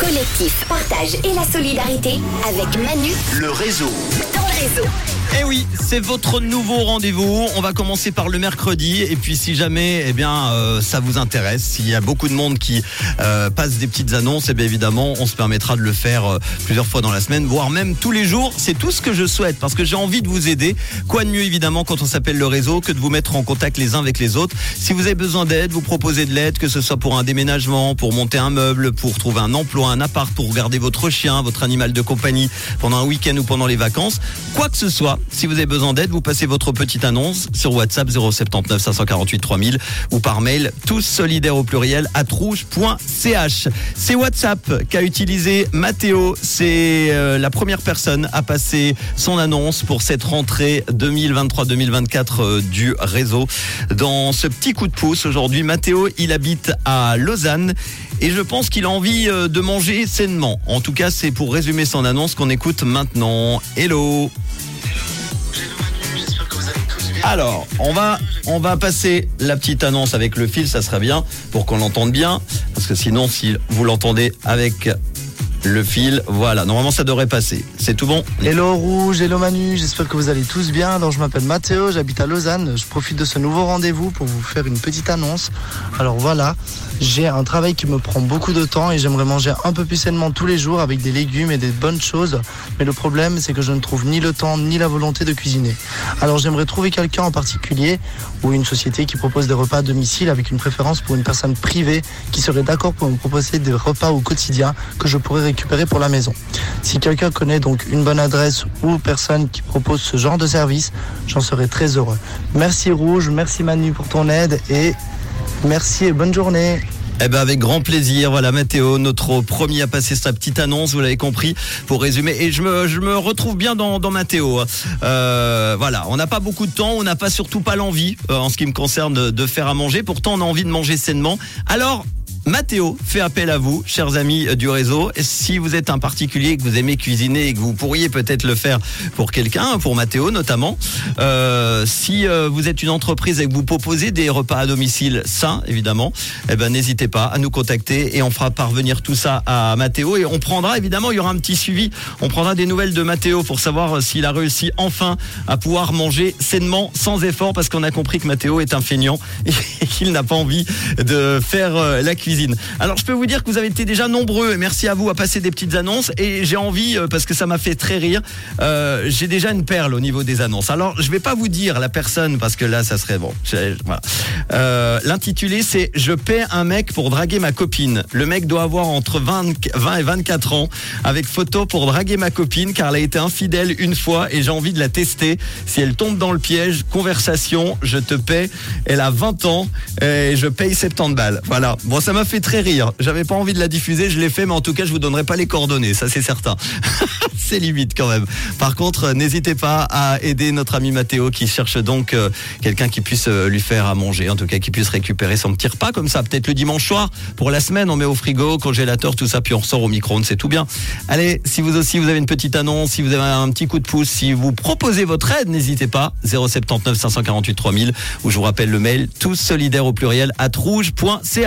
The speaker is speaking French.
collectif, partage et la solidarité avec Manu Le réseau. dans le réseau. Eh oui, c'est votre nouveau rendez-vous. On va commencer par le mercredi et puis si jamais eh bien euh, ça vous intéresse, s'il y a beaucoup de monde qui euh, passe des petites annonces, eh bien évidemment, on se permettra de le faire euh, plusieurs fois dans la semaine, voire même tous les jours. C'est tout ce que je souhaite parce que j'ai envie de vous aider. Quoi de mieux évidemment quand on s'appelle le réseau que de vous mettre en contact les uns avec les autres. Si vous avez besoin d'aide, vous proposez de l'aide, que ce soit pour un déménagement, pour monter un meuble, pour trouver un emploi, un appart, pour garder votre chien, votre animal de compagnie pendant un week-end ou pendant les vacances, quoi que ce soit, si vous avez besoin d'aide, vous passez votre petite annonce sur WhatsApp 079 548 3000 ou par mail tous solidaires au pluriel at rouge.ch. C'est WhatsApp qu'a utilisé Mathéo. C'est euh, la première personne à passer son annonce pour cette rentrée 2023-2024 euh, du réseau. Dans ce petit coup de pouce aujourd'hui, Mathéo, il habite à Lausanne et je pense qu'il a envie euh, de manger sainement. En tout cas, c'est pour résumer son annonce qu'on écoute maintenant. Hello alors, on va, on va passer la petite annonce avec le fil, ça serait bien pour qu'on l'entende bien, parce que sinon, si vous l'entendez avec le fil, voilà, normalement ça devrait passer. C'est tout bon Hello Rouge, hello Manu, j'espère que vous allez tous bien. Alors je m'appelle Mathéo, j'habite à Lausanne. Je profite de ce nouveau rendez-vous pour vous faire une petite annonce. Alors voilà, j'ai un travail qui me prend beaucoup de temps et j'aimerais manger un peu plus sainement tous les jours avec des légumes et des bonnes choses. Mais le problème c'est que je ne trouve ni le temps ni la volonté de cuisiner. Alors j'aimerais trouver quelqu'un en particulier ou une société qui propose des repas à domicile avec une préférence pour une personne privée qui serait d'accord pour me proposer des repas au quotidien que je pourrais récupérer pour la maison. Si quelqu'un connaît donc une bonne adresse ou personne qui propose ce genre de service, j'en serais très heureux. Merci Rouge, merci Manu pour ton aide et merci et bonne journée. Eh ben avec grand plaisir. Voilà Mathéo, notre premier à passer sa petite annonce, vous l'avez compris, pour résumer. Et je me, je me retrouve bien dans, dans Mathéo. Euh, voilà, on n'a pas beaucoup de temps, on n'a pas surtout pas l'envie, euh, en ce qui me concerne, de faire à manger. Pourtant, on a envie de manger sainement. Alors, Mathéo fait appel à vous, chers amis du réseau. Si vous êtes un particulier, que vous aimez cuisiner et que vous pourriez peut-être le faire pour quelqu'un, pour Mathéo notamment, euh, si euh, vous êtes une entreprise et que vous proposez des repas à domicile sains, évidemment, eh ben n'hésitez pas à nous contacter et on fera parvenir tout ça à Mathéo et on prendra évidemment, il y aura un petit suivi, on prendra des nouvelles de Mathéo pour savoir s'il a réussi enfin à pouvoir manger sainement, sans effort, parce qu'on a compris que Mathéo est un feignant et qu'il n'a pas envie de faire euh, la cuisine. Alors je peux vous dire que vous avez été déjà nombreux, et merci à vous à passer des petites annonces et j'ai envie, euh, parce que ça m'a fait très rire, euh, j'ai déjà une perle au niveau des annonces. Alors je vais pas vous dire la personne, parce que là ça serait bon. Euh, L'intitulé c'est Je paie un mec pour draguer ma copine. Le mec doit avoir entre 20, 20 et 24 ans, avec photo pour draguer ma copine, car elle a été infidèle une fois et j'ai envie de la tester. Si elle tombe dans le piège, conversation, je te paie. Elle a 20 ans et je paye 70 balles. Voilà. Bon, ça m'a fait très rire. J'avais pas envie de la diffuser, je l'ai fait, mais en tout cas, je vous donnerai pas les coordonnées, ça c'est certain. c'est limite quand même. Par contre, euh, n'hésitez pas à aider notre ami Mathéo qui cherche donc euh, quelqu'un qui puisse euh, lui faire à manger, en tout cas qui puisse récupérer son petit repas comme ça, peut-être le dimanche soir pour la semaine, on met au frigo, congélateur, tout ça, puis on ressort au micro-ondes, c'est tout bien. Allez, si vous aussi vous avez une petite annonce, si vous avez un petit coup de pouce, si vous proposez votre aide, n'hésitez pas 079 548 3000 ou je vous rappelle le mail tous solidaires au pluriel at rouge.ch.